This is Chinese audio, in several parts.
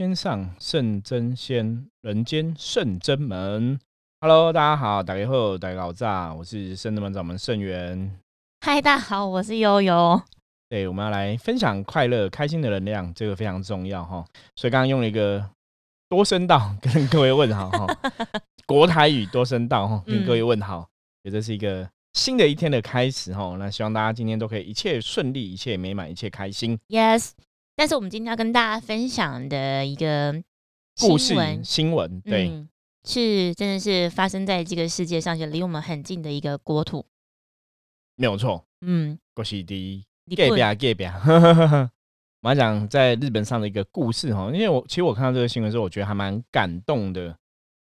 天上圣真仙，人间圣真门。Hello，大家好，大家好，大家好，炸，我是圣真门掌门圣元。嗨，大家好，我是悠悠。对，我们要来分享快乐、开心的能量，这个非常重要哈。所以刚刚用了一个多声道跟各位问好哈，国台语多声道哈，跟各位问好，也这是一个新的一天的开始哈。那希望大家今天都可以一切顺利，一切美满，一切开心。Yes。但是我们今天要跟大家分享的一个故事新闻，对，是真的是发生在这个世界上，就离我们很近的一个国土，没有错。嗯，国西第一，隔壁隔壁。我要讲在日本上的一个故事哈，因为我其实我看到这个新闻之后，我觉得还蛮感动的。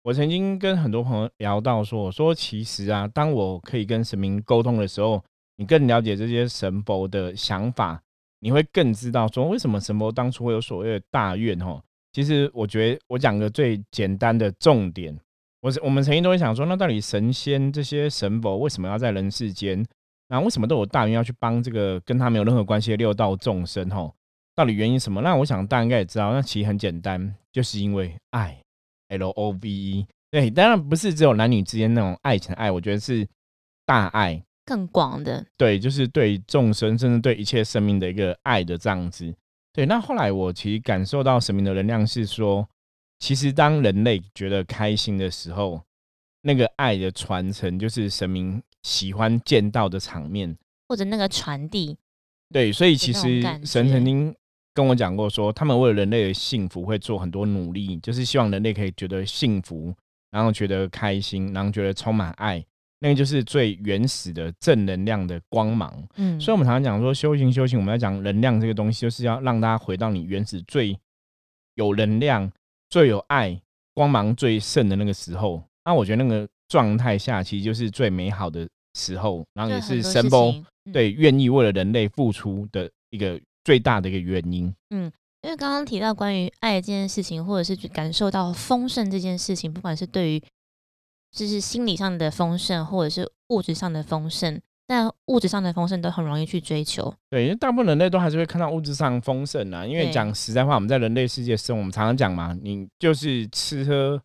我曾经跟很多朋友聊到说，我说其实啊，当我可以跟神明沟通的时候，你更了解这些神佛的想法。你会更知道说为什么神佛当初会有所谓的大愿哦。其实我觉得我讲个最简单的重点，我我们曾经都会想说，那到底神仙这些神佛为什么要在人世间？那为什么都有大愿要去帮这个跟他没有任何关系的六道众生？吼，到底原因什么？那我想大家应该也知道，那其实很简单，就是因为爱，L O V E。对，当然不是只有男女之间那种爱情爱，我觉得是大爱。更广的，对，就是对众生，甚至对一切生命的一个爱的这样子。对，那后来我其实感受到神明的能量是说，其实当人类觉得开心的时候，那个爱的传承就是神明喜欢见到的场面，或者那个传递。对，所以其实神曾经跟我讲过，说他们为了人类的幸福会做很多努力，就是希望人类可以觉得幸福，然后觉得开心，然后觉得充满爱。那个就是最原始的正能量的光芒，嗯，所以我们常常讲说修行修行，我们要讲能量这个东西，就是要让大家回到你原始最有能量、最有爱、光芒最盛的那个时候。那我觉得那个状态下，其实就是最美好的时候，然后也是神波对愿意为了人类付出的一个最大的一个原因。嗯，因为刚刚提到关于爱这件事情，或者是感受到丰盛这件事情，不管是对于就是心理上的丰盛，或者是物质上的丰盛，但物质上的丰盛都很容易去追求。对，因为大部分人类都还是会看到物质上丰盛啊。因为讲实在话，我们在人类世界生，我们常常讲嘛，你就是吃喝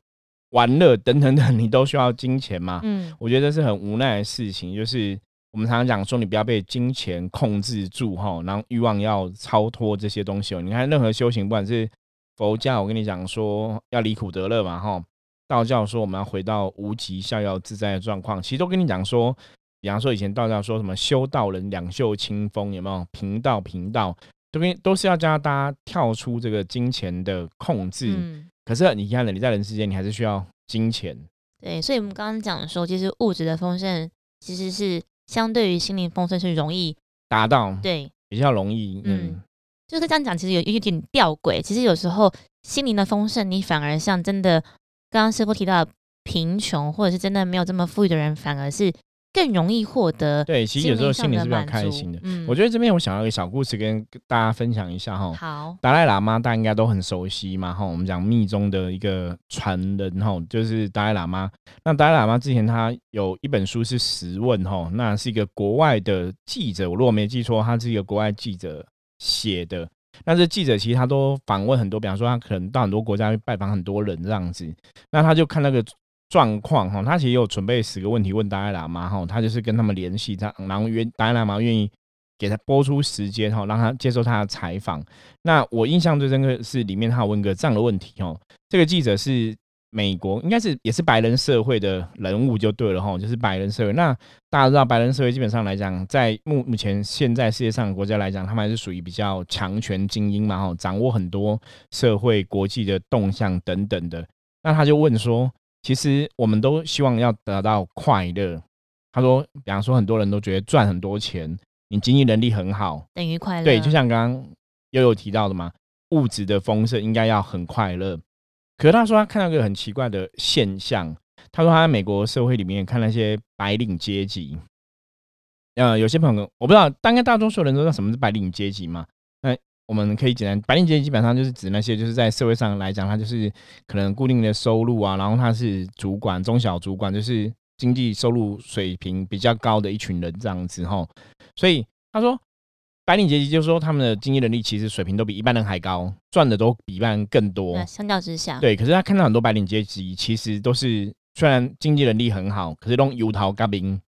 玩乐等等等，你都需要金钱嘛。嗯，我觉得这是很无奈的事情。就是我们常常讲说，你不要被金钱控制住哈，然后欲望要超脱这些东西哦。你看任何修行，不管是佛教，我跟你讲说要离苦得乐嘛哈。道教说我们要回到无极逍遥自在的状况，其实都跟你讲说，比方说以前道教说什么修道人两袖清风，有没有平道平道，都跟都是要教大家跳出这个金钱的控制。嗯。可是你看了你在人世间，你还是需要金钱。对，所以我们刚刚讲说，其实物质的丰盛其实是相对于心灵丰盛是容易达到，对，比较容易。嗯，就是这样讲，其实有一点吊诡。其实有时候心灵的丰盛，你反而像真的。刚刚师傅提到，贫穷或者是真的没有这么富裕的人，反而是更容易获得。对，其实有时候心里是比较开心的。嗯，我觉得这边我想要一个小故事跟大家分享一下哈。好，达赖喇嘛大家应该都很熟悉嘛哈。我们讲密宗的一个传人哈，就是达赖喇嘛。那达赖喇嘛之前他有一本书是十问哈，那是一个国外的记者，我如果没记错，他是一个国外记者写的。但是记者其实他都访问很多，比方说他可能到很多国家去拜访很多人这样子，那他就看那个状况哈，他其实有准备十个问题问达赖喇嘛哈，他就是跟他们联系，他然后愿达赖喇嘛愿意给他播出时间哈，让他接受他的采访。那我印象最深刻是里面他有问个这样的问题哦，这个记者是。美国应该是也是白人社会的人物就对了哈，就是白人社会。那大家知道，白人社会基本上来讲，在目目前现在世界上的国家来讲，他们还是属于比较强权精英嘛哈，掌握很多社会国际的动向等等的。那他就问说，其实我们都希望要得到快乐。他说，比方说很多人都觉得赚很多钱，你经济能力很好，等于快乐。对，就像刚刚悠悠提到的嘛，物质的丰盛应该要很快乐。可是他说他看到一个很奇怪的现象，他说他在美国社会里面看那些白领阶级，呃，有些朋友我不知道，大概大多数人都知道什么是白领阶级嘛？那我们可以简单，白领阶级基本上就是指那些就是在社会上来讲，他就是可能固定的收入啊，然后他是主管、中小主管，就是经济收入水平比较高的一群人这样子哈。所以他说，白领阶级就是说他们的经济能力其实水平都比一般人还高，赚的都比一般人更多。那相较之下，对，可是他看到很多白领阶级其实都是虽然经济能力很好，可是用油桃嘎冰，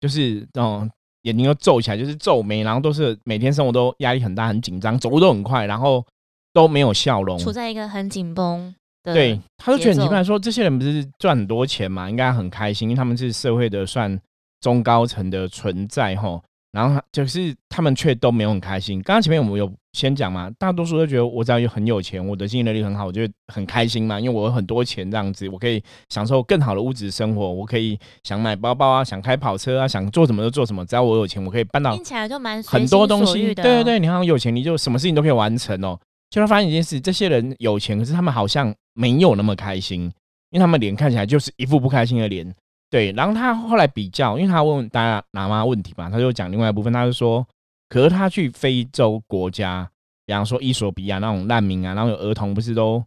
就是那种眼睛都皱起来，就是皱眉，然后都是每天生活都压力很大、很紧张，走路都很快，然后都没有笑容。处在一个很紧绷的，对，他就觉得很奇怪，说这些人不是赚很多钱嘛，应该很开心，因为他们是社会的算中高层的存在吼。然后就是他们却都没有很开心。刚刚前面我们有先讲嘛，大多数都觉得我只要有很有钱，我的经济能力很好，我就很开心嘛，因为我有很多钱这样子，我可以享受更好的物质生活，我可以想买包包啊，想开跑车啊，想做什么就做什么，只要我有钱，我可以搬到听起来就蛮很多心东西，对对对，你好像有钱，你就什么事情都可以完成哦。就他发现一件事，这些人有钱，可是他们好像没有那么开心，因为他们脸看起来就是一副不开心的脸。对，然后他后来比较，因为他问大家拿妈问题嘛，他就讲另外一部分，他就说，可是他去非洲国家，比方说伊索比亚那种难民啊，然后有儿童不是都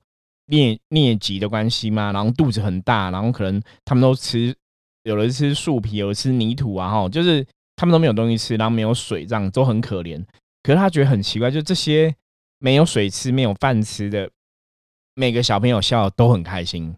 疟疟疾的关系吗？然后肚子很大，然后可能他们都吃，有的吃树皮，有的吃泥土啊，哈，就是他们都没有东西吃，然后没有水，这样都很可怜。可是他觉得很奇怪，就这些没有水吃、没有饭吃的每个小朋友笑都很开心，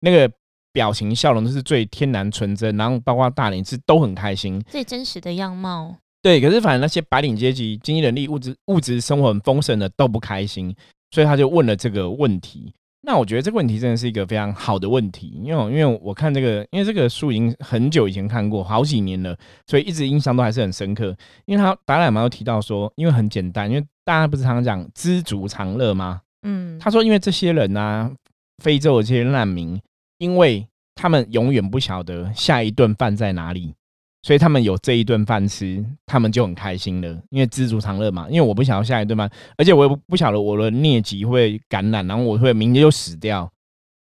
那个表情笑容都是最天然纯真，然后包括大人是都很开心。最真实的样貌。对，可是反正那些白领阶级、经济能力、物质物质生活很丰盛的都不开心，所以他就问了这个问题。那我觉得这个问题真的是一个非常好的问题，因为因为我看这个，因为这个书已经很久以前看过，好几年了，所以一直印象都还是很深刻。因为他达赖马有提到说，因为很简单，因为大家不是常常讲知足常乐吗？嗯，他说，因为这些人啊，非洲的这些难民，因为他们永远不晓得下一顿饭在哪里，所以他们有这一顿饭吃，他们就很开心了。因为知足常乐嘛，因为我不晓得下一顿饭，而且我也不不晓得我的疟疾会感染，然后我会明天就死掉。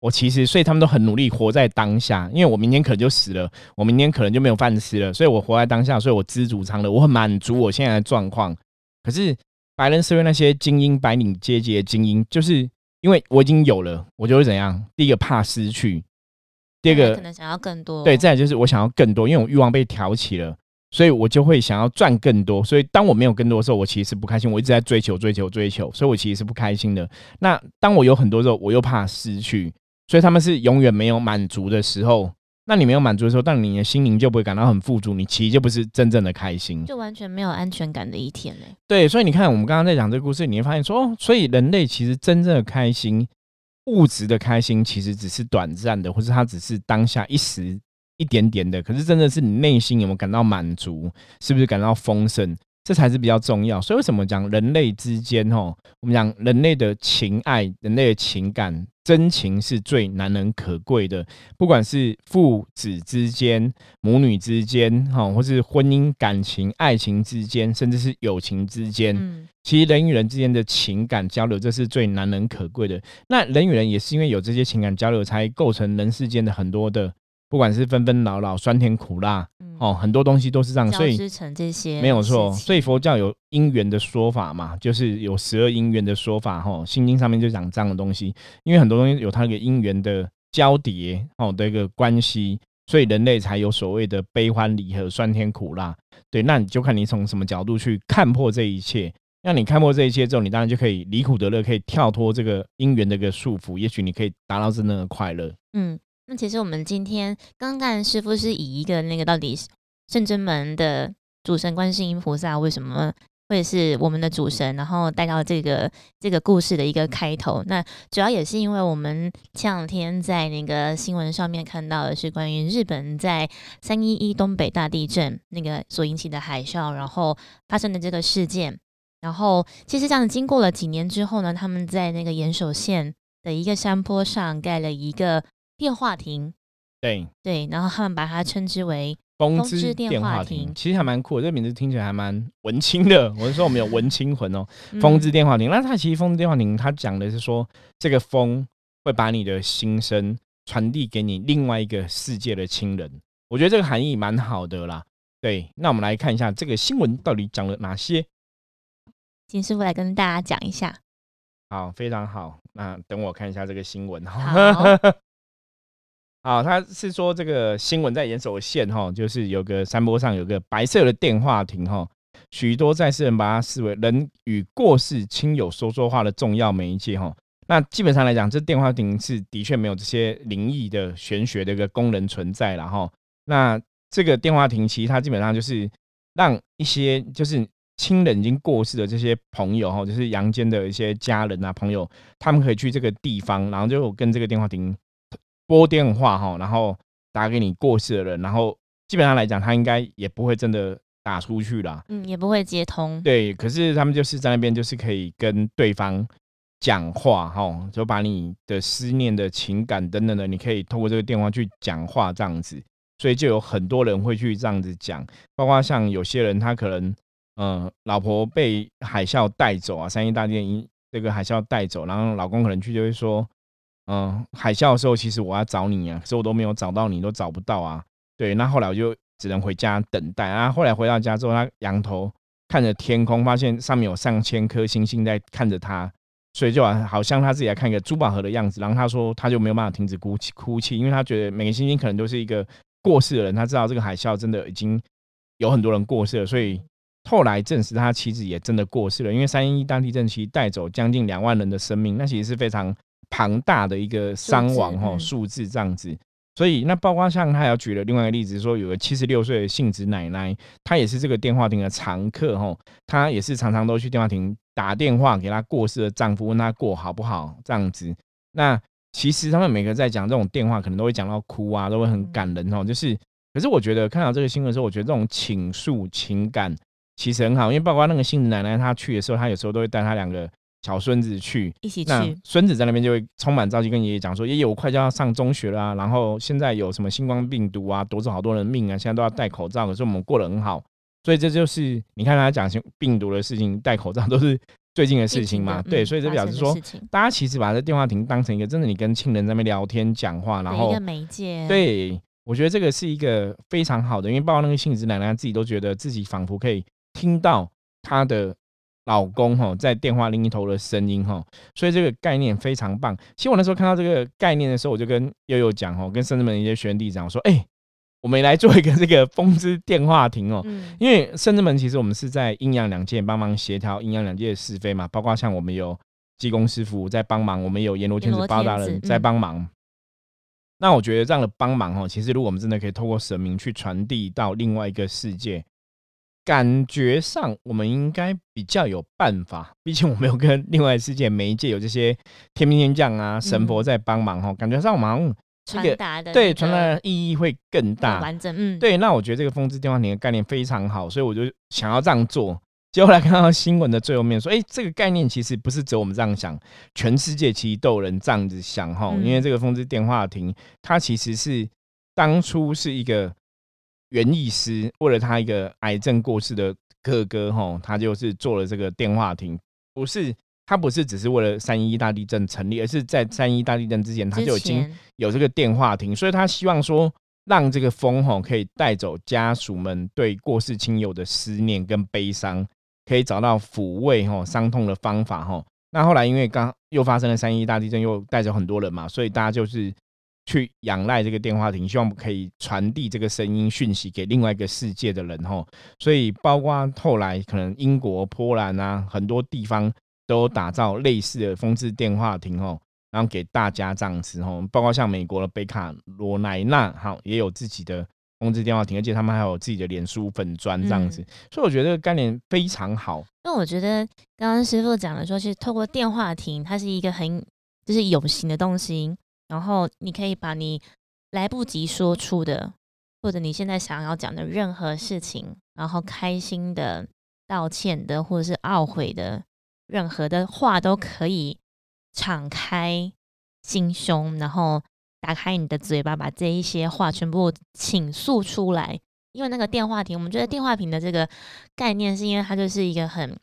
我其实，所以他们都很努力活在当下，因为我明天可能就死了，我明天可能就没有饭吃了，所以我活在当下，所以我知足常乐，我很满足我现在的状况。可是白人社会那些精英白领阶级的精英，就是因为我已经有了，我就会怎样？第一个怕失去，第二个可能想要更多。对，再来就是我想要更多，因为我欲望被挑起了，所以我就会想要赚更多。所以当我没有更多的时候，我其实是不开心，我一直在追求、追求、追求，所以我其实是不开心的。那当我有很多时候，我又怕失去，所以他们是永远没有满足的时候。那你没有满足的时候，但你的心灵就不会感到很富足，你其实就不是真正的开心。就完全没有安全感的一天嘞。对，所以你看，我们刚刚在讲这个故事，你会发现说，哦，所以人类其实真正的开心，物质的开心，其实只是短暂的，或是它只是当下一时一点点的。可是真的是你内心有没有感到满足，是不是感到丰盛，这才是比较重要。所以为什么讲人类之间，哦，我们讲人类的情爱，人类的情感。真情是最难能可贵的，不管是父子之间、母女之间，哈，或是婚姻感情、爱情之间，甚至是友情之间，嗯，其实人与人之间的情感交流，这是最难能可贵的。那人与人也是因为有这些情感交流，才构成人世间的很多的，不管是纷纷扰扰、酸甜苦辣，嗯哦，很多东西都是这样。所以成这些没有错，所以佛教有因缘的说法嘛，就是有十二因缘的说法，哈，心经上面就讲这样的东西，因为很多东西有它那个因缘的交叠，哦的一个关系，所以人类才有所谓的悲欢离合、酸甜苦辣。对，那你就看你从什么角度去看破这一切。那你看破这一切之后，你当然就可以离苦得乐，可以跳脱这个因缘的一个束缚，也许你可以达到真正的快乐。嗯，那其实我们今天刚刚师傅是以一个那个到底圣真门的主神观世音菩萨为什么会是我们的主神，然后带到这个这个故事的一个开头。那主要也是因为我们前两天在那个新闻上面看到的是关于日本在三一一东北大地震那个所引起的海啸，然后发生的这个事件。然后其实这样经过了几年之后呢，他们在那个岩手县的一个山坡上盖了一个电话亭，对，对，然后他们把它称之为风之电电话话亭亭其实还蛮酷的，这个名字听起来还蛮文青的。我是说我们有文青魂哦，嗯风之电话亭。那它其实风之电话亭，它讲的是说这个风会把你的心声传递给你另外一个世界的亲人。我觉得这个含义蛮好的啦。对，那我们来看一下这个新闻到底讲了哪些。金师傅来跟大家讲一下。好，非常好。那等我看一下这个新闻。好 好，他是说这个新闻在岩手县哈，就是有个山坡上有个白色的电话亭哈，许多在世人把它视为人与过世亲友说说话的重要媒介哈。那基本上来讲，这电话亭是的确没有这些灵异的玄学的一个功能存在了哈。那这个电话亭其实它基本上就是让一些就是亲人已经过世的这些朋友哈，就是阳间的一些家人啊朋友，他们可以去这个地方，然后就跟这个电话亭拨电话哈，然后打给你过世的人，然后基本上来讲，他应该也不会真的打出去啦，嗯，也不会接通。对，可是他们就是在那边就是可以跟对方。讲话哈，就把你的思念的情感等等的，你可以透过这个电话去讲话这样子，所以就有很多人会去这样子讲，包括像有些人他可能，嗯，老婆被海啸带走啊，三一大电影这个海啸带走，然后老公可能去就会说，嗯，海啸的时候其实我要找你啊，可是我都没有找到你，都找不到啊，对，那后来我就只能回家等待啊，后来回到家之后，他仰头看着天空，发现上面有上千颗星星在看着他。所以就好像他自己来看一个珠宝盒的样子，然后他说他就没有办法停止哭泣哭泣，因为他觉得每个星星可能都是一个过世的人，他知道这个海啸真的已经有很多人过世了，所以后来证实他妻子也真的过世了，因为三一大地震其实带走将近两万人的生命，那其实是非常庞大的一个伤亡哈数字这样子。所以那包括像他要举了另外一个例子，说有个七十六岁的杏子奶奶，她也是这个电话亭的常客哈，她也是常常都去电话亭。打电话给她过世的丈夫，问她过好不好这样子。那其实他们每个在讲这种电话，可能都会讲到哭啊，都会很感人哦。就是，可是我觉得看到这个新闻的时候，我觉得这种倾诉情感其实很好，因为包括那个杏子奶奶她去的时候，她有时候都会带她两个小孙子去一起去。孙子在那边就会充满朝气，跟爷爷讲说：“爷爷，我快就要上中学了，然后现在有什么新冠病毒啊，夺走好多人命啊，现在都要戴口罩，可是我们过得很好。”所以这就是你看他讲病毒的事情，戴口罩都是最近的事情嘛？对，所以这表示说，大家其实把这电话亭当成一个真的，你跟亲人在那边聊天讲话，然后一个媒介。对，我觉得这个是一个非常好的，因为包括那个杏子奶奶自己都觉得自己仿佛可以听到她的老公哈在电话另一头的声音哈，所以这个概念非常棒。其实我那时候看到这个概念的时候，我就跟悠悠讲哈，跟圣子们一些学员弟讲我说，哎。我们来做一个这个风之电话亭哦，因为圣智门其实我们是在阴阳两界帮忙协调阴阳两界的是非嘛，包括像我们有济公师傅在帮忙，我们有阎罗天子八大人在帮忙。那我觉得这样的帮忙哦，其实如果我们真的可以透过神明去传递到另外一个世界，感觉上我们应该比较有办法。毕竟我们有跟另外世界媒介有这些天兵天将啊神佛在帮忙哈，感觉上我们。传达的对传达的意义会更大完整，嗯，对。那我觉得这个风之电话亭的概念非常好，所以我就想要这样做。结果来看到新闻的最后面说，哎，这个概念其实不是只有我们这样想，全世界其实都有人这样子想哈。因为这个风之电话亭，它其实是当初是一个园艺师为了他一个癌症过世的哥哥哈，他就是做了这个电话亭，不是。他不是只是为了三一大地震成立，而是在三一大地震之前，他就已经有这个电话亭，所以他希望说，让这个风吼可以带走家属们对过世亲友的思念跟悲伤，可以找到抚慰吼伤痛的方法吼。那后来因为刚又发生了三一大地震，又带走很多人嘛，所以大家就是去仰赖这个电话亭，希望可以传递这个声音讯息给另外一个世界的人吼。所以包括后来可能英国、波兰啊很多地方。都打造类似的风之电话亭吼，然后给大家这样子吼，包括像美国的北卡罗来纳哈也有自己的风之电话亭，而且他们还有自己的脸书粉砖这样子，所以我觉得这个概念非常好。那我觉得刚刚师傅讲的说，其实透过电话亭，它是一个很就是有形的东西，然后你可以把你来不及说出的，或者你现在想要讲的任何事情，然后开心的、道歉的，或者是懊悔的。任何的话都可以敞开心胸，然后打开你的嘴巴，把这一些话全部倾诉出来。因为那个电话亭，我们觉得电话亭的这个概念，是因为它就是一个很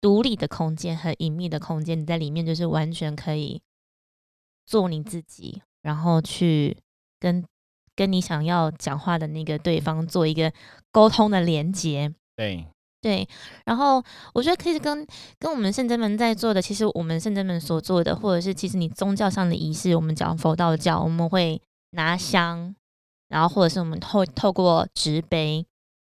独立的空间，很隐秘的空间。你在里面就是完全可以做你自己，然后去跟跟你想要讲话的那个对方做一个沟通的连接。对。对，然后我觉得可以跟跟我们圣真门在做的，其实我们圣真门所做的，或者是其实你宗教上的仪式，我们讲佛道教，我们会拿香，然后或者是我们透透过纸杯，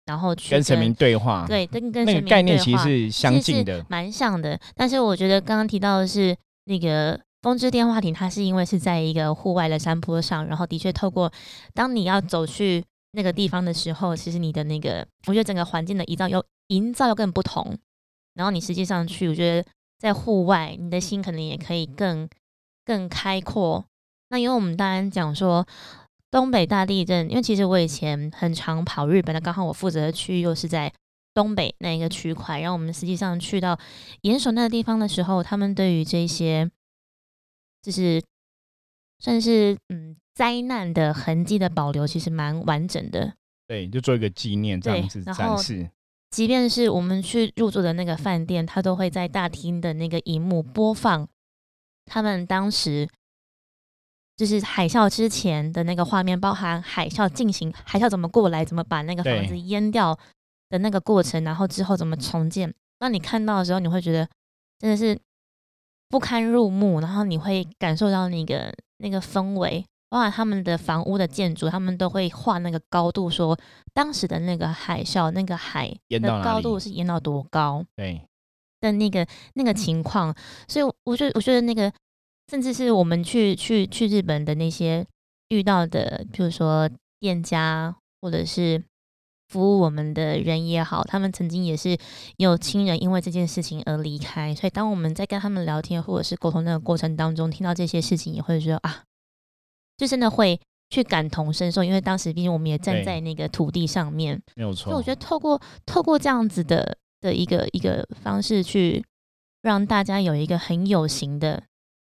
然后去跟神明对话，对，跟跟神明那个概念其实是相近的，蛮像的。但是我觉得刚刚提到的是那个风之电话亭，它是因为是在一个户外的山坡上，然后的确透过当你要走去那个地方的时候，其实你的那个，我觉得整个环境的营造又营造又更不同。然后你实际上去，我觉得在户外，你的心可能也可以更更开阔。那因为我们当然讲说。东北大地震，因为其实我以前很常跑日本的，刚好我负责的区域又是在东北那一个区块。然后我们实际上去到岩手那个地方的时候，他们对于这些就是算是嗯灾难的痕迹的保留，其实蛮完整的。对，就做一个纪念这样子然后展示。即便是我们去入住的那个饭店，它都会在大厅的那个荧幕播放他们当时就是海啸之前的那个画面，包含海啸进行，海啸怎么过来，怎么把那个房子淹掉的那个过程，然后之后怎么重建。当你看到的时候，你会觉得真的是不堪入目，然后你会感受到那个那个氛围。包含他们的房屋的建筑，他们都会画那个高度，说当时的那个海啸，那个海的高度是淹到多高对，的那个那个情况。所以我觉得，我觉得那个，甚至是我们去去去日本的那些遇到的，比如说店家或者是服务我们的人也好，他们曾经也是有亲人因为这件事情而离开。所以当我们在跟他们聊天或者是沟通那个过程当中，听到这些事情，也会觉得啊，就真的会去感同身受，因为当时毕竟我们也站在那个土地上面。没有错。所以我觉得透过透过这样子的的一个一个方式去让大家有一个很有形的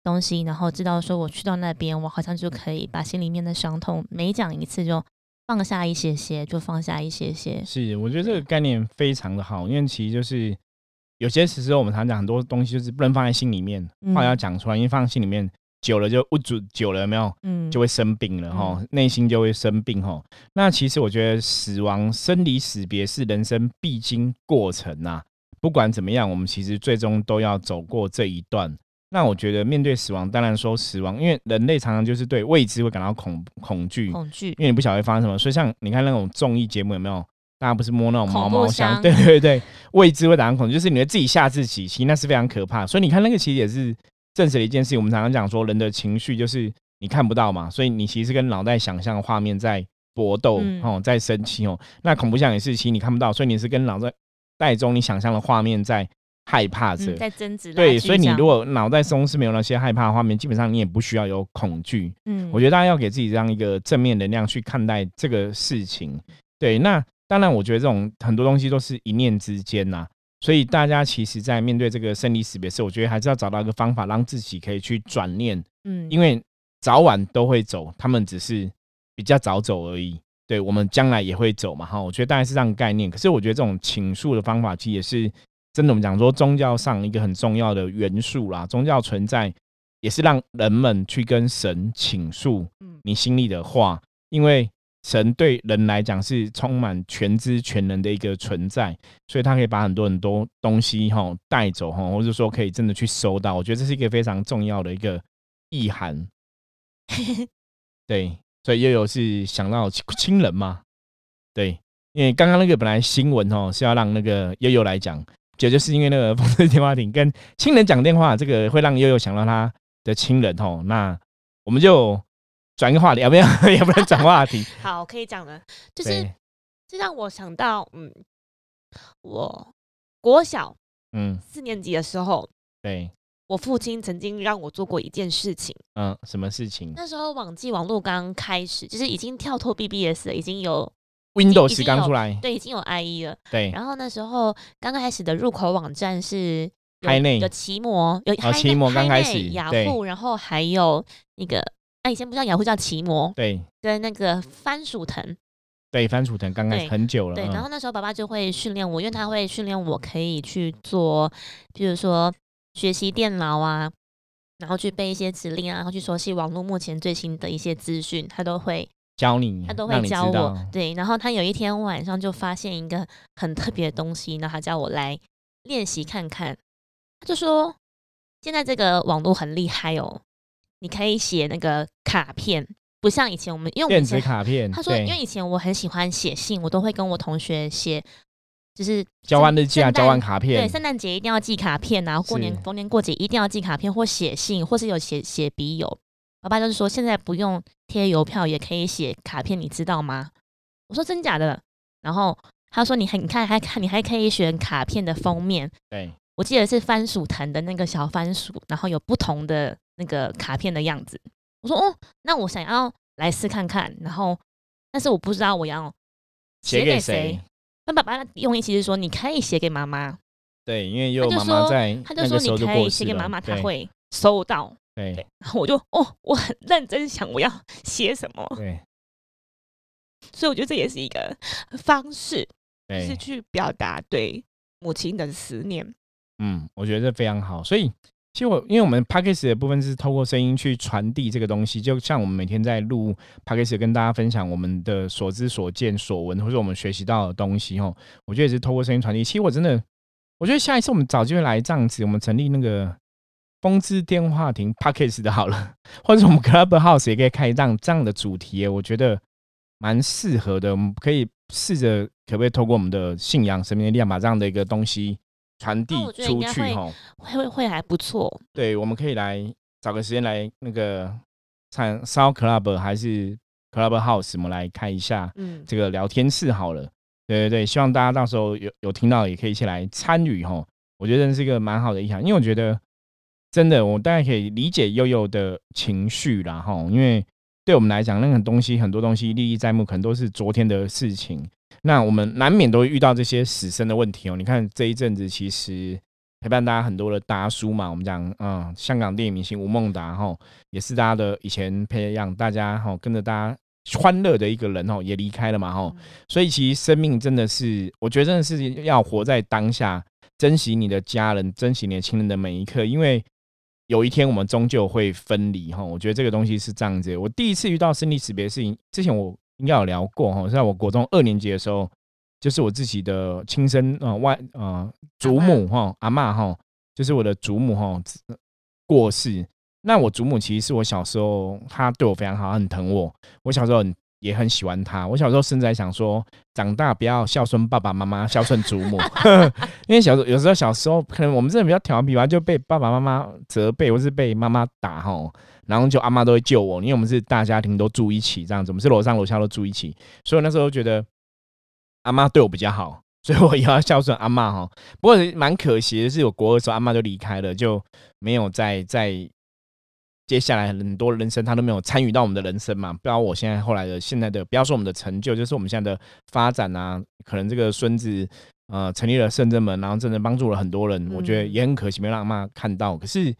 东西，然后知道说我去到那边，我好像就可以把心里面的伤痛每讲一次就放下一些些，就放下一些些。是，我觉得这个概念非常的好，因为其实就是有些时候我们常讲很多东西就是不能放在心里面，话要嗯讲出来，因为放在心里面久了就不足，久了有没有嗯，就会生病了哈，内心就会生病哈。那其实我觉得死亡、生离死别是人生必经过程呐、不管怎么样，我们其实最终都要走过这一段。那我觉得面对死亡，当然说死亡，因为人类常常就是对未知会感到恐恐惧，恐惧，因为你不晓得会发生什么。所以像你看那种综艺节目有没有？大家不是摸那种毛毛箱，箱对对对，未知会打上恐惧，就是你会自己吓自己，其实那是非常可怕。所以你看那个其实也是证实了一件事情。我们常常讲说，人的情绪就是你看不到嘛，所以你其实跟脑袋想象的画面在搏斗、嗯哦，在生气哦。那恐怖像也是，其实你看不到，所以你是跟脑袋袋中你想象的画面在害怕着。嗯，在争执，对，所以你如果脑袋中是没有那些害怕的画面，基本上你也不需要有恐惧。嗯，我觉得大家要给自己这样一个正面能量去看待这个事情。对，那当然，我觉得这种很多东西都是一念之间呐、所以大家其实，在面对这个生离死别时，我觉得还是要找到一个方法，让自己可以去转念，嗯，因为早晚都会走，他们只是比较早走而已。对我们将来也会走嘛，哈，我觉得大概是这样概念。可是我觉得这种倾诉的方法，其实也是真的。我们讲说宗教上一个很重要的元素啦，宗教存在也是让人们去跟神倾诉嗯你心里的话，因为神对人来讲是充满全知全能的一个存在，所以他可以把很多很多东西哈带走哈，或者说可以真的去收到。我觉得这是一个非常重要的一个意涵。对，所以悠悠是想到亲亲人嘛？对，因为刚刚那个本来新闻哦是要让那个悠悠来讲，也就是因为那个风车电话亭跟亲人讲电话，这个会让悠悠想到他的亲人哦。那我们就转一个话题，要不要？要不然转话题？好，可以讲了，就是对，这让我想到，嗯，我国小嗯，四年级的时候，对，我父亲曾经让我做过一件事情。嗯，什么事情那时候网际网络刚开始，就是已经跳脱 BBS 了，已经有？Windows 经刚出来，对，已经有 IE 了。对，然后那时候刚开始的入口网站是有海内有奇摩，有哦奇摩刚开始雅虎，然后还有那个，啊，以前不叫雅虎，叫奇摩，对，跟那个番薯藤。对，番薯藤刚开始很久了，对，嗯然后那时候爸爸就会训练我，因为他会训练我可以去做，比如说学习电脑啊，然后去背一些指令啊，然后去熟悉网络目前最新的一些资讯，他都会教你，他都会教我。对，然后他有一天晚上就发现一个很特别的东西，然后他叫我来练习看看。他就说，现在这个网络很厉害哦，你可以写那个卡片，不像以前我们，因为电子卡片，他说，因为以前我很喜欢写信，我都会跟我同学写，就是交换日记啊，交换，卡片，对圣诞节一定要寄卡片，然后过年逢年过节一定要寄卡片或写信，或是有写写笔友。爸爸就是说，现在不用贴邮票也可以写卡片，你知道吗？我说真假的？然后他说你还你看还看你还可以选卡片的封面，对，我记得是番薯藤的那个小番薯，然后有不同的那个卡片的样子。我说哦，那我想要来试看看，然后但是我不知道我要写给给谁？那爸爸的用意其实说你可以写给妈妈，对，因为又有就妈妈说在他就说你可以写给妈妈，她会收到。对对，然后我就哦，我很认真想我要写什么，对所以我觉得这也是一个方式，是，去表达对母亲的思念。嗯，我觉得这非常好。所以其实我因为我们 p a c k a g e 的部分是透过声音去传递这个东西，就像我们每天在录 p a c k a g e 跟大家分享我们的所知所见所闻，或者我们学习到的东西哦，我觉得也是透过声音传递。其实我真的，我觉得下一次我们找机会来这样子，我们成立那个风之电话亭 p a c k a g e 的好了，或者我们 Clubhouse 也可以开一档这样的主题，我觉得蛮适合的。我们可以试着可不可以透过我们的信仰、神明的力量，把这样的一个东西传递出去哈。会会会还不错，对，我们可以来找个时间来那个唱 Sound Club 还是 Club House，我们来开一下嗯，这个聊天室好了。对对对，希望大家到时候有有听到，也可以一起来参与哈。我觉得这是一个蛮好的意向，因为我觉得真的，我大概可以理解悠悠的情绪啦哈。因为对我们来讲，那个东西很多东西历历在目，可能都是昨天的事情。那我们难免都会遇到这些死生的问题哦。你看这一阵子，其实陪伴大家很多的达叔嘛，我们讲，嗯，香港电影明星吴孟达哈，也是大家的以前培养大家哈，跟着大家欢乐的一个人哦，也离开了嘛哈。所以其实生命真的是，我觉得真的是要活在当下，珍惜你的家人，珍惜你的亲人的每一刻，因为有一天我们终究会分离哈。我觉得这个东西是这样子。我第一次遇到生离死别的事情，之前我应该有聊过哈，在我国中二年级的时候，就是我自己的亲生呃外呃祖母哈阿嬷哈，就是我的祖母哈过世。那我祖母其实是我小时候，她对我非常好，很疼我。我小时候很也很喜欢他。我小时候甚至还想说，长大不要孝顺爸爸妈妈，孝顺祖母。因为小时候有时候小时候可能我们真的比较调皮吧，就被爸爸妈妈责备，或是被妈妈打哈，然后就阿妈都会救我，因为我们是大家庭都住一起这样子，我们是楼上楼下都住一起，所以我那时候觉得阿妈对我比较好。所以我也要孝顺阿妈哈，不过蛮可惜的是，我国二的时候阿妈就离开了，就没有再再接下来很多人生他都没有参与到我们的人生嘛，不知道我现在后来的现在的不要说我们的成就，就是我们现在的发展啊，可能这个孙子呃成立了圣真门，然后真的帮助了很多人，我觉得嗯也很可惜没让阿妈看到。可是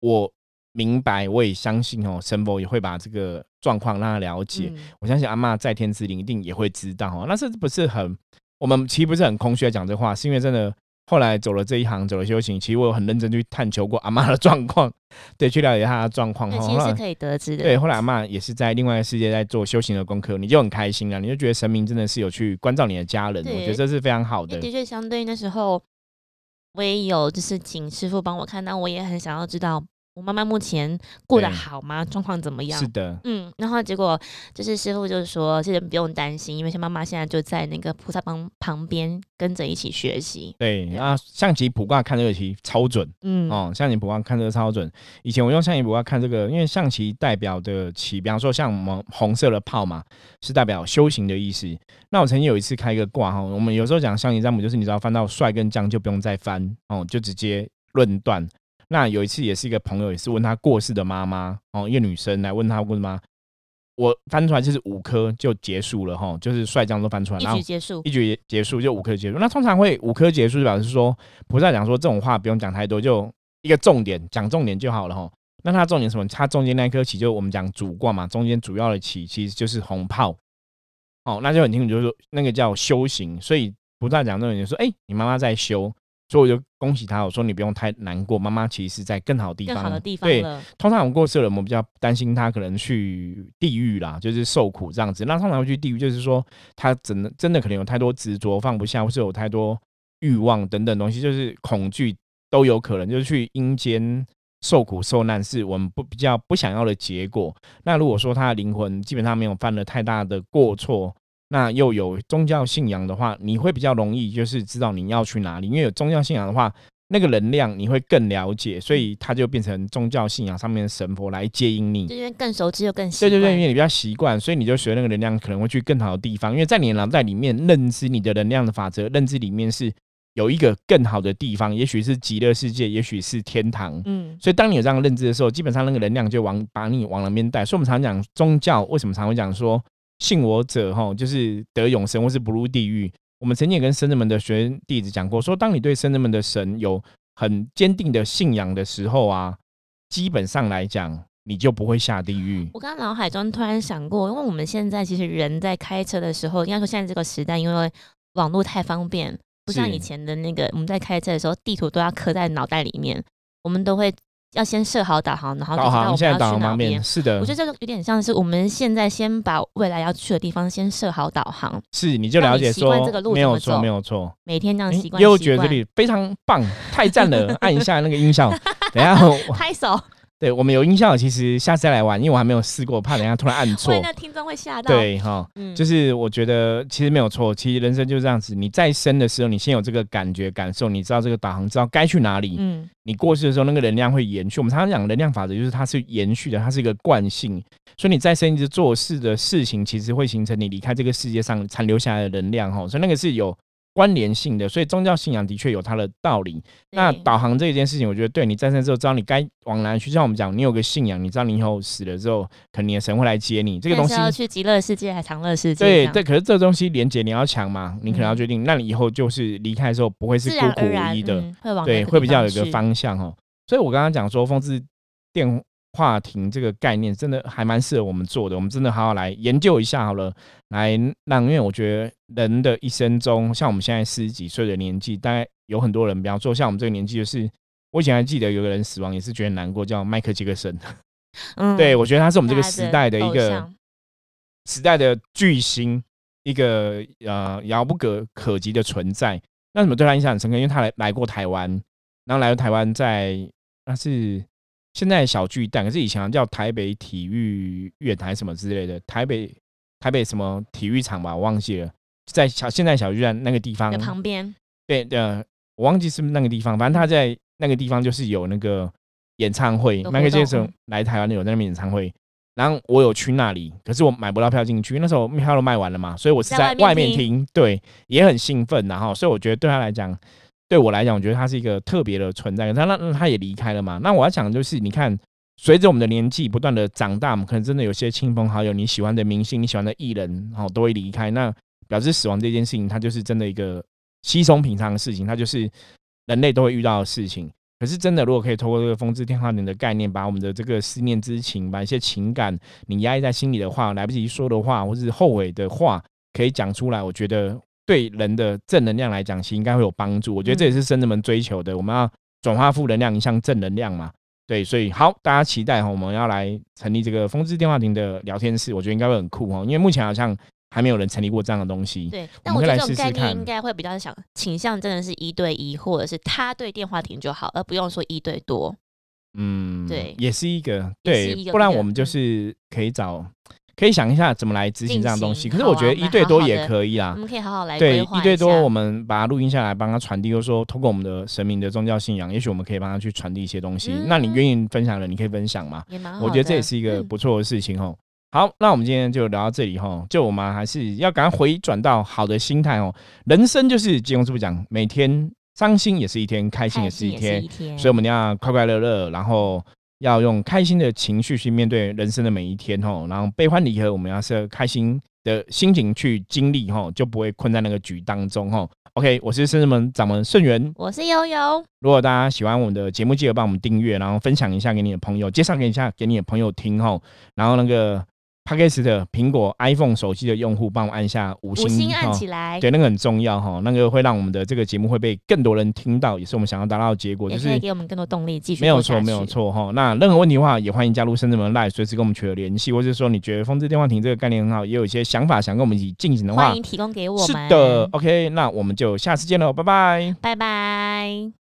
我明白，我也相信哦，神佛也会把这个状况让他了解。嗯我相信阿妈在天之灵一定也会知道哦。那是不是很？我们其实不是很空虚的讲这话，是因为真的后来走了这一行，走了修行，其实我有很认真去探求过阿妈的状况，对，去了解她的状况。后其实是可以得知的。对，后来阿妈也是在另外一个世界在做修行的功课，你就很开心了，你就觉得神明真的是有去关照你的家人，我对觉得这是非常好的。的确，相对那时候我也有就是请师傅帮我看，但我也很想要知道我妈妈目前过得好吗？状况怎么样是？的，嗯，然后结果就是师傅就是说，这人不用担心，因为像妈妈现在就在那个菩萨旁旁边跟着一起学习。对，对啊，象棋卜卦看这个棋超准。嗯，哦，象棋卜卦看这个超准。以前我用象棋卜卦看这个，因为象棋代表的棋，比方说像我们红色的炮嘛，是代表修行的意思。那我曾经有一次开一个卦哈，我们有时候讲象棋占卜，就是你只要翻到帅跟将就不用再翻哦，就直接论断。那有一次也是一个朋友，也是问他过世的妈妈哦，一个女生来问他问妈，我翻出来就是五颗就结束了哈，就是帅将都翻出来，一然后举结束一。局结束就五颗结束。那通常会五颗结束，就表示说菩萨讲说这种话不用讲太多，就一个重点讲重点就好了哈。那它重点什么？它中间那一颗棋就我们讲主卦嘛，中间主要的棋其实就是红炮。哦，那就很清楚，就是说那个叫修行。所以菩萨讲这种人说，哎、你妈妈在修，所以我就恭喜他，我说你不用太难过，妈妈其实是在更好的地方，更好的地方对，通常我们过世了，我们比较担心他可能去地狱啦，就是受苦这样子。那通常会去地狱，就是说他真的真的可能有太多执着放不下，或是有太多欲望等等东西，就是恐惧都有可能，就是去阴间受苦受难是我们不比较不想要的结果。那如果说他的灵魂基本上没有犯了太大的过错，那又有宗教信仰的话，你会比较容易就是知道你要去哪里，因为有宗教信仰的话。那个能量你会更了解，所以它就变成宗教信仰上面的神佛来接引你，就是更熟知又更对对对，因为你比较习惯，所以你就学那个能量可能会去更好的地方。因为在你脑袋里面认知你的能量的法则，认知里面是有一个更好的地方，也许是极乐世界，也许是天堂。嗯，所以当你有这样认知的时候，基本上那个能量就往把你往那边带。所以我们常讲宗教为什么常会讲说信我者哈，就是得永生或是不入地狱。我们曾经也跟圣人们的学弟子讲过，说当你对圣人们的神有很坚定的信仰的时候啊，基本上来讲，你就不会下地狱。我刚刚脑海中突然想过，因为我们现在其实人在开车的时候，应该说现在这个时代，因为网络太方便，不像以前的那个，我们在开车的时候，地图都要刻在脑袋里面，我们都会。要先设好导航，然后导航现在导航方便，是的。我觉得这个有点像是我们现在先把未来要去的地方先设好导航，是你就了解说没有错，没有错。每天这样习惯，又觉得这里非常棒，太赞了！按一下那个音效，等下拍手。对我们有音效，其实下次再来玩，因为我还没有试过，怕等下突然按 错，那听众会吓到。对哈，就是我觉得其实没有错，其实人生就是这样子。你在生的时候，你先有这个感觉感受，你知道这个导航，知道该去哪里。嗯，你过去的时候，那个能量会延续。我们常常讲能量法则，就是它是延续的，它是一个惯性。所以你再生一直做事的事情，其实会形成你离开这个世界上残留下来的能量哈。所以那个是有。关联性的，所以宗教信仰的确有它的道理。那导航这一件事情，我觉得对你在生之后，知道你该往哪去。像我们讲，你有个信仰，你知道你以后死了之后，可能你的神会来接你。这个东西要去极乐世界还是长乐世界？对对，可是这东西连接你要强嘛，你可能要决定，那你以后就是离开的时候不会是孤苦无依的，对，会比较有一个方向哦。所以我刚刚讲说，风之电。话题这个概念真的还蛮适合我们做的，我们真的好好来研究一下好了，来让因为我觉得人的一生中，像我们现在四十几岁的年纪，大概有很多人，比方说像我们这个年纪，就是我以前还记得有个人死亡也是觉得难过，叫迈克杰克森。嗯，对我觉得他是我们这个时代的一个时代的巨星，一个呃遥不可可及的存在。那怎么对他印象很深刻？因为他来来过台湾，然后来到台湾在那是。现在小巨蛋，可是以前叫台北体育院台什么之类的，台北台北什么体育场吧，我忘记了。在小现在小巨蛋那个地方的旁边，对呃，我忘记是不是那个地方，反正他在那个地方就是有那个演唱会，Michael Jackson 来台湾有在那边演唱会，然后我有去那里，可是我买不到票进去，那时候票都卖完了嘛，所以我是在外面听，对，也很兴奋，然后所以我觉得对他来讲。对我来讲，我觉得他是一个特别的存在。他那他也离开了嘛？那我要讲的就是，你看，随着我们的年纪不断的长大，我们可能真的有些亲朋好友，你喜欢的明星、你喜欢的艺人，哦，都会离开。那表示死亡这件事情，它就是真的一个稀松平常的事情，它就是人类都会遇到的事情。可是真的，如果可以透过这个风之天花点的概念，把我们的这个思念之情，把一些情感你压抑在心里的话，来不及说的话，或是后悔的话，可以讲出来，我觉得。对人的正能量来讲，其实应该会有帮助。我觉得这也是生人们追求的。我们要转化负能量，向正能量嘛。对，所以好，大家期待哈，我们要来成立这个风之电话亭的聊天室，我觉得应该会很酷哈。因为目前好像还没有人成立过这样的东西。对，但我觉得这种概念应该会比较想倾向，真的是一对一，或者是他对电话亭就好，而不用说一对多。嗯，对，也是一个对，不然我们就是可以找。可以想一下怎么来执行这样东西，可是我觉得一对多也可以啦。我们可以好好来对一对多，我们把它录音下来，帮他传递，又说通过我们的神明的宗教信仰，也许我们可以帮他去传递一些东西。那你愿意分享的，你可以分享嘛？我觉得这也是一个不错的事情哦。好，那我们今天就聊到这里哈。就我们还是要赶快回转到好的心态哦。人生就是金庸师傅讲，每天伤心也是一天，开心也是一天，所以我们要快快乐乐，然后。要用开心的情绪去面对人生的每一天哦，然后悲欢离合，我们要是开心的心情去经历哦，就不会困在那个局当中哦。OK，我是圣智门掌门顺元，我是悠悠。如果大家喜欢我们的节目，记得帮我们订阅，然后分享一下给你的朋友，介绍给一下给你的朋友听哦，然后那个。P a k 的苹果 iPhone 手机的用户，帮我按下五星，五星按起来，对，那个很重要哈，那个会让我们的这个节目会被更多人听到，也是我们想要达到的结果，就是给我们更多动力继续。没有错，没有错哈。那任何问题的话，也欢迎加入深圳门 Live，随时跟我们取得联系，或者说你觉得风之电话亭这个概念很好，也有一些想法想跟我们一起进行的话，欢迎提供给我们。是的，OK，那我们就下次见喽，拜拜，拜拜。